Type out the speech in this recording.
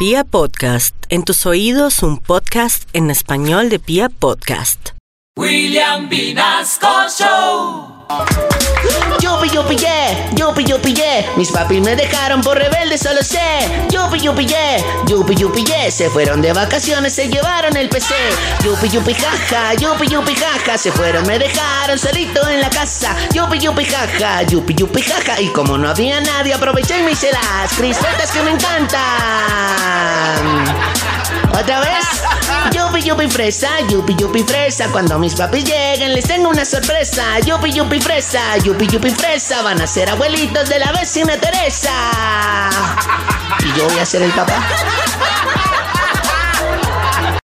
Pia Podcast, en tus oídos un podcast en español de Pia Podcast. William Vinasco Show. Yupi, yupi, yeah, yupi, yupi, yeah. Mis papis me dejaron por rebelde, solo sé. Yupi, yupi, yeah, yupi, yupi, yeah. Se fueron de vacaciones, se llevaron el PC. Yupi, yupi, jaja, yupi, yupi, jaja. Se fueron, me dejaron solito en la casa. Yupi, yupi, jaja, yupi, yupi, jaja. Y como no había nadie, aproveché y me hice las crispetas que me encantan. ¿Otra vez? Yupi, yupi, fresa, yupi, yupi, fresa. Cuando mis papis lleguen, les tengo una sorpresa. Yupi, yupi, fresa, yupi, yupi, fresa. Van a ser abuelitos de la vecina Teresa. Y yo voy a ser el papá.